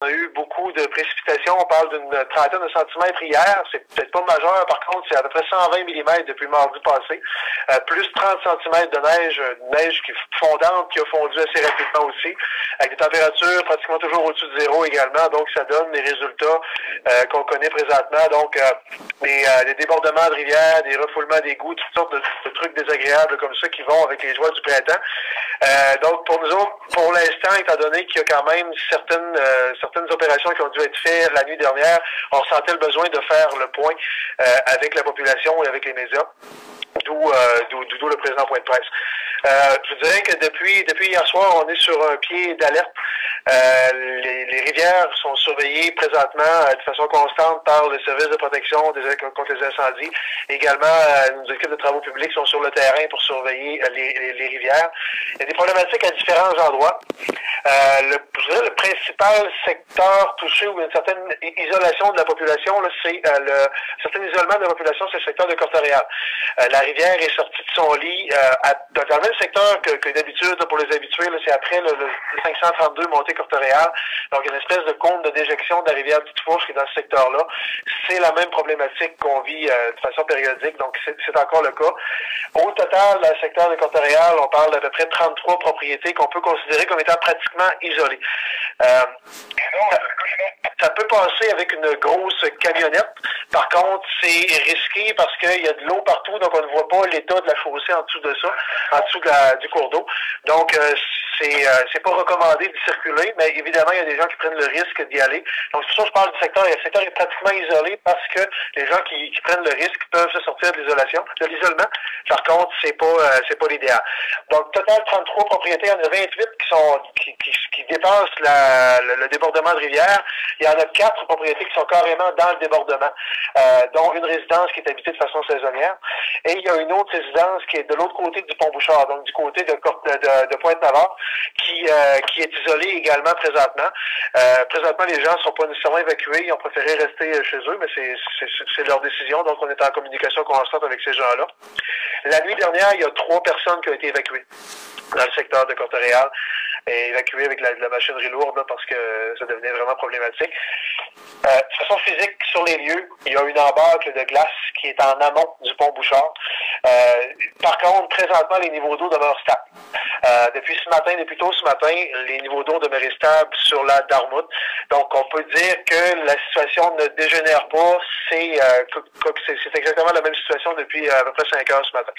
On a eu beaucoup de précipitations. On parle d'une trentaine de centimètres hier. C'est peut-être pas majeur. Par contre, c'est à peu près 120 mm depuis mardi passé. Euh, plus 30 cm de neige, neige qui fondante, qui a fondu assez rapidement aussi, avec des températures pratiquement toujours au-dessus de zéro également. Donc, ça donne les résultats euh, qu'on connaît présentement. Donc, euh, des, des, débordements de rivières, des refoulements d'égouts, toutes sortes de, trucs désagréables comme ça qui vont avec les joies du printemps. donc, pour nous autres, pour l'instant, étant donné qu'il y a quand même certaines certaines opérations qui ont dû être faites la nuit dernière, on sentait le besoin de faire le point euh, avec la population et avec les médias. D'où, euh, d'où, le président point de presse. Euh, je dirais que depuis, depuis hier soir, on est sur un pied d'alerte. Euh, les, les, rivières sont surveillées présentement euh, de façon constante par le service de protection des, contre les incendies. Également, euh, nos équipes de travaux publics sont sur le terrain pour surveiller les, les, les rivières. Il y a des problématiques à différents endroits. le, je dirais le principal secteur touché ou une certaine isolation de la population, c'est le certain isolement de la population, c'est le secteur de Cortaréal. la rivière est sortie de son lit à, dans le même secteur que, que d'habitude pour les habitués. C'est après le, le 532 montée Donc, une espèce de compte de déjection de la rivière Petite Fourche qui est dans ce secteur-là. C'est la même problématique qu'on vit euh, de façon périodique. Donc, c'est encore le cas. Au total, dans le secteur de Corte-Réal, on parle d'à peu près 33 propriétés qu'on peut considérer comme étant pratiquement isolées. Euh, ça peut passer avec une grosse camionnette. Par contre, c'est risqué parce qu'il y a de l'eau partout, donc on ne voit pas l'état de la chaussée en dessous de ça, en dessous du cours d'eau. Donc, euh, c'est pas recommandé de circuler, mais évidemment, il y a des gens qui prennent le risque d'y aller. Donc, c'est pour ça que je parle du secteur. Le secteur est pratiquement isolé parce que les gens qui, prennent le risque peuvent se sortir de l'isolation, de l'isolement. Par contre, c'est pas euh, c'est pas l'idéal. Donc, total 33 propriétés, il y en a 28 qui sont qui, qui, dépassent le, débordement de rivière. Il y en a quatre propriétés qui sont carrément dans le débordement, euh, dont une résidence qui est habitée de façon saisonnière. Et il y a une autre résidence qui est de l'autre côté du pont Bouchard, donc du côté de Pointe-Navarre, qui, euh, qui est isolée présentement. Euh, présentement, les gens ne sont pas nécessairement évacués, ils ont préféré rester chez eux, mais c'est leur décision, donc on est en communication constante avec ces gens-là. La nuit dernière, il y a trois personnes qui ont été évacuées dans le secteur de Corte-Réal et évacuées avec la, la machinerie lourde parce que ça devenait vraiment problématique. Euh, de façon physique, sur les lieux, il y a une embâcle de glace qui est en amont du pont Bouchard. Euh, par contre, présentement, les niveaux d'eau demeurent stables. Euh, depuis ce matin, depuis tôt ce matin, les niveaux d'eau demeurent stables sur la Darmout. Donc, on peut dire que la situation ne dégénère pas. C'est c'est exactement la même situation depuis à peu près 5 heures ce matin.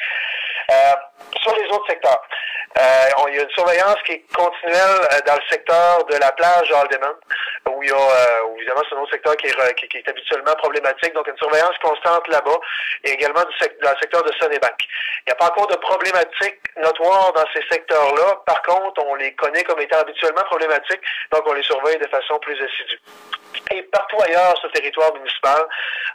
sur les autres secteurs, il y a une surveillance qui est continuelle dans le secteur de la plage Aldeman, où il y a, où évidemment, c'est un autre secteur qui est, qui, est, habituellement problématique, donc une surveillance constante là-bas, et également dans le secteur de Sonnebank. Il n'y a pas encore de problématiques notoires dans ces secteurs-là. Par contre, on les connaît comme étant habituellement problématiques, donc on les surveille de façon plus assidue. Et partout ailleurs sur le territoire municipal,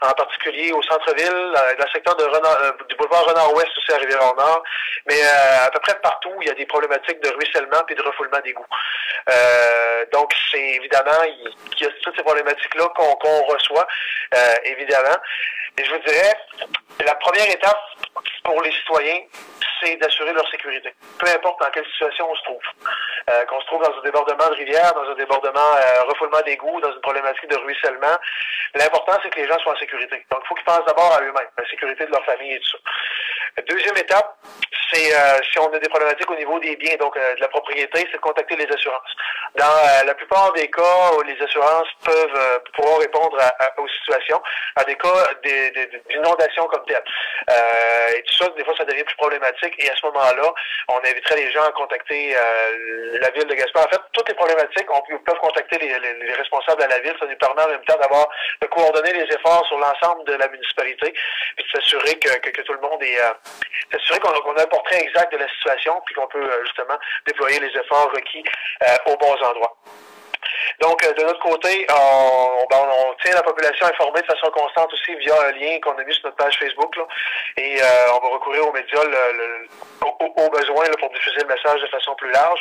en particulier au centre-ville, euh, dans le secteur de Renard, euh, du boulevard Renard-Ouest aussi à Rivière-Nord, mais euh, à peu près partout, il y a des problématiques de ruissellement et de refoulement d'égouts. Euh, donc, c'est évidemment, il, y a toutes ces problématiques-là qu'on reçoit, évidemment. Et je vous dirais, la première étape pour les citoyens, c'est d'assurer leur sécurité, peu importe dans quelle situation on se trouve. Euh, qu'on se trouve dans un débordement de rivière, dans un débordement euh, refoulement d'égouts, dans une problématique de ruissellement, l'important c'est que les gens soient en sécurité. Donc il faut qu'ils pensent d'abord à eux-mêmes, la sécurité de leur famille et tout ça. Deuxième étape, c'est euh, si on a des problématiques au niveau des biens, donc euh, de la propriété, c'est de contacter les assurances. Dans euh, la plupart des cas où les assurances peuvent pouvoir répondre à, aux situations, à des cas d'inondation comme telle. et tout ça, des fois, ça devient plus problématique. Et à ce moment-là, on inviterait les gens à contacter la ville de Gaspard. En fait, toutes les problématiques, on peut, peuvent contacter les, les, responsables à la ville. Ça nous permet en même temps d'avoir de coordonner les efforts sur l'ensemble de la municipalité, puis de s'assurer que, que, que, tout le monde est s'assurer qu'on a un portrait exact de la situation, puis qu'on peut euh, justement déployer les efforts requis euh, aux bons endroits. Donc, euh, de notre côté, on, ben, on, tient la population informée de façon constante aussi via un lien qu'on a mis sur notre page Facebook. Là, et on va recourir aux médias le, au, besoin pour diffuser le message de façon plus large.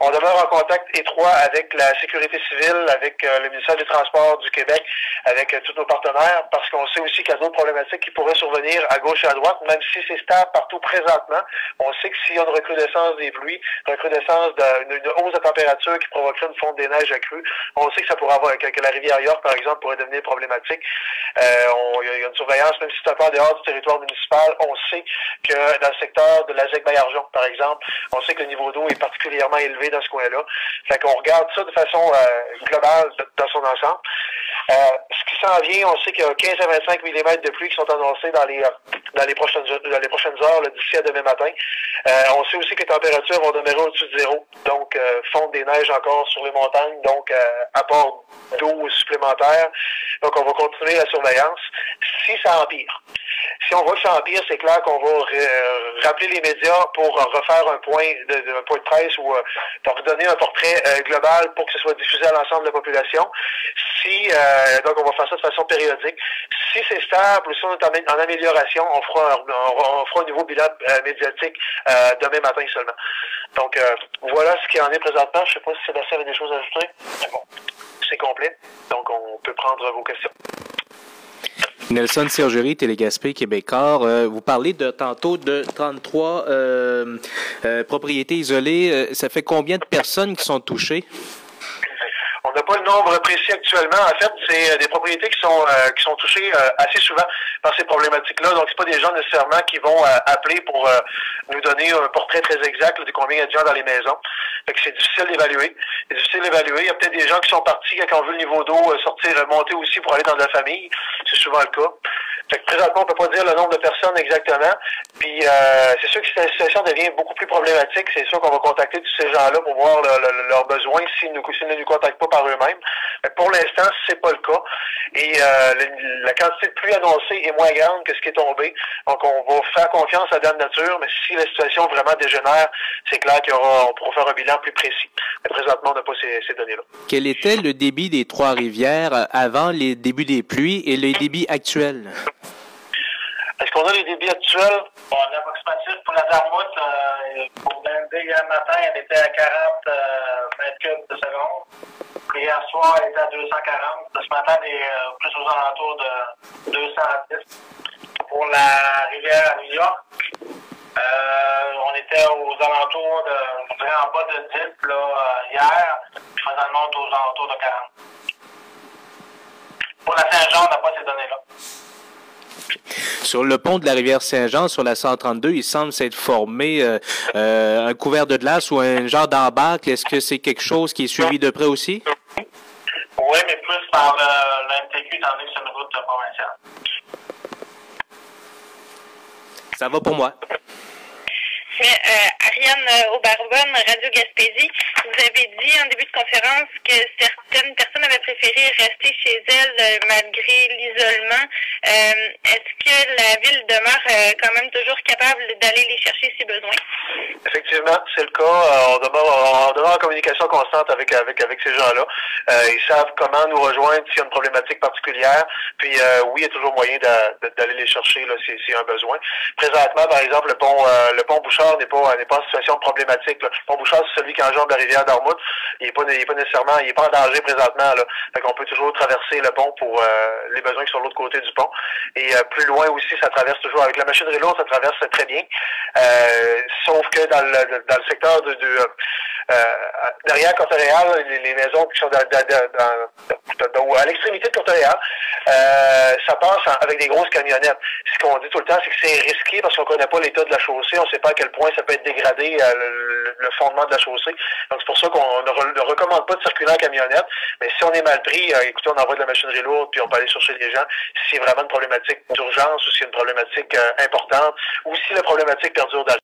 On demeure en contact étroit avec la sécurité civile, avec le ministère du Transport du Québec, avec tous nos partenaires, parce qu'on sait aussi qu'il y a d'autres problématiques qui pourraient survenir à gauche et à droite, même si c'est stable partout présentement. On sait que s'il y a une recrudescence des pluies, recrudescence d'une hausse de température qui provoquerait une fonte des neiges On sait que ça pourrait avoir, que, la rivière York, par exemple, pourrait devenir problématique. Euh, il y a une surveillance, même si c'est un peu en dehors du territoire municipal, on sait que dans le secteur de la ZEC Bayarjon, par exemple, on sait que le niveau d'eau est particulièrement élevé dans ce coin-là. Fait qu'on regarde ça de façon euh, globale dans son ensemble. Euh, ce qui s'en vient, on sait qu'il y a 15 à 25 mm de pluie qui sont annoncés dans les dans les prochaines dans les prochaines heures d'ici à demain matin. on sait aussi que les températures vont demeurer au-dessus de zéro, donc fondre des neiges encore sur les montagnes, apport d'eau supplémentaire. Donc on va continuer la surveillance. Si ça empire, si on que ça empire, c'est clair qu'on va rappeler les médias pour refaire un point de, un point de presse ou euh, pour donner un portrait euh, global pour que ce soit diffusé à l'ensemble de la population. Si euh, donc on va faire ça de façon périodique. Si c'est stable ou si on est en, amélioration, on fera un, on, fera un nouveau bilan médiatique demain matin seulement. Donc voilà ce qui en est présentement. Je sais pas si Sébastien avait des choses à ajouter. Bon, c'est complet. Donc on peut prendre vos questions. Nelson Sergerie, Télégaspé Québécois. Euh, vous parlez de tantôt de 33 euh, euh, propriétés isolées. ça fait combien de personnes qui sont touchées? On n'a pas le nombre précis actuellement. En fait, c'est des propriétés qui sont qui sont touchées assez souvent par ces problématiques-là. Donc, c'est pas des gens nécessairement qui vont appeler pour nous donner un portrait très exact de combien il y a de gens dans les maisons. Fait que c'est difficile d'évaluer. C'est difficile d'évaluer. Il y a peut-être des gens qui sont partis quand on veut le niveau d'eau sortir, monter aussi pour aller dans la famille. C'est souvent le cas. Fait que présentement, on peut pas dire le nombre de personnes exactement. Puis euh, c'est sûr que si la situation devient beaucoup plus problématique, c'est sûr qu'on va contacter tous ces gens-là pour voir leurs besoins s'ils, nous, ne nous contactent pas par eux-mêmes. Mais pour l'instant, c'est pas le cas. Et euh, la quantité de pluie annoncée est moins grande que ce qui est tombé. Donc on va faire confiance à Dame Nature, mais si la situation vraiment dégénère, c'est clair qu'on pourra faire un bilan plus précis. Mais présentement, on n'a pas ces, ces données-là. Quel était le débit des Trois-Rivières avant les débuts des pluies et le débit actuel? Est-ce qu'on a les débits actuels? Bon, l'approximatif pour la Darmoute, euh, pour lundi, hier matin, elle était à 40 euh, mètres cubes de seconde. hier soir, elle était à 240. Ce matin, elle est euh, plus aux alentours de 210. Pour la rivière New York, euh, on était aux alentours de, je dirais en bas de 10 là, hier, puis présentement, aux alentours de 40. Pour la Saint-Jean, on n'a pas ces données-là. Sur le pont de la rivière Saint-Jean, sur la 132, il semble s'être formé euh, euh, un couvert de glace ou un genre d'embarque. Est-ce que c'est quelque chose qui est suivi de près aussi? Oui, mais plus par l'MTQ, étant donné que c'est une route provinciale. Ça va pour moi. Euh, Ariane Aubarbonne, Radio Gaspésie, vous avez dit en début de conférence que certaines personnes avaient préféré rester chez elles euh, malgré l'isolement. Euh, est-ce que la ville demeure quand même toujours capable d'aller les chercher si besoin? Effectivement, c'est le cas. on, demeure, on demeure en communication constante avec, avec, avec ces gens-là. ils savent comment nous rejoindre s'il y a une problématique particulière. Puis oui, il y a toujours moyen d'aller les chercher là, s'il y a un besoin. Présentement, par exemple, le pont, le pont Bouchard n'est pas, n'est pas en situation problématique. Là. Pont Bouchard, c'est celui qui enjambe la rivière d'Armouth. Il n'est pas, il est pas nécessairement, il est pas en danger présentement. Là. Fait qu'on peut toujours traverser le pont pour euh, les besoins qui sont de l'autre côté du pont. Et euh, plus loin aussi, ça traverse toujours. Avec la machinerie lourde, ça traverse très bien. Euh, sauf que dans le, dans le secteur de, de derrière Côte-Réal, les, maisons qui sont dans, dans, à l'extrémité de Côte-Réal, ça passe avec des grosses camionnettes. Ce qu'on dit tout le temps, c'est que c'est risqué parce qu'on connaît pas l'état de la chaussée, on sait pas à quel point ça peut être dégradé euh, le, fondement de la chaussée. Donc c'est pour ça qu'on ne, recommande pas de circuler en camionnette. Mais si on est mal pris, euh, écoutez, on envoie de la machinerie lourde, puis on peut aller chercher les gens. Si c'est vraiment une problématique d'urgence ou si c'est une problématique euh, importante, ou si la problématique perdure dans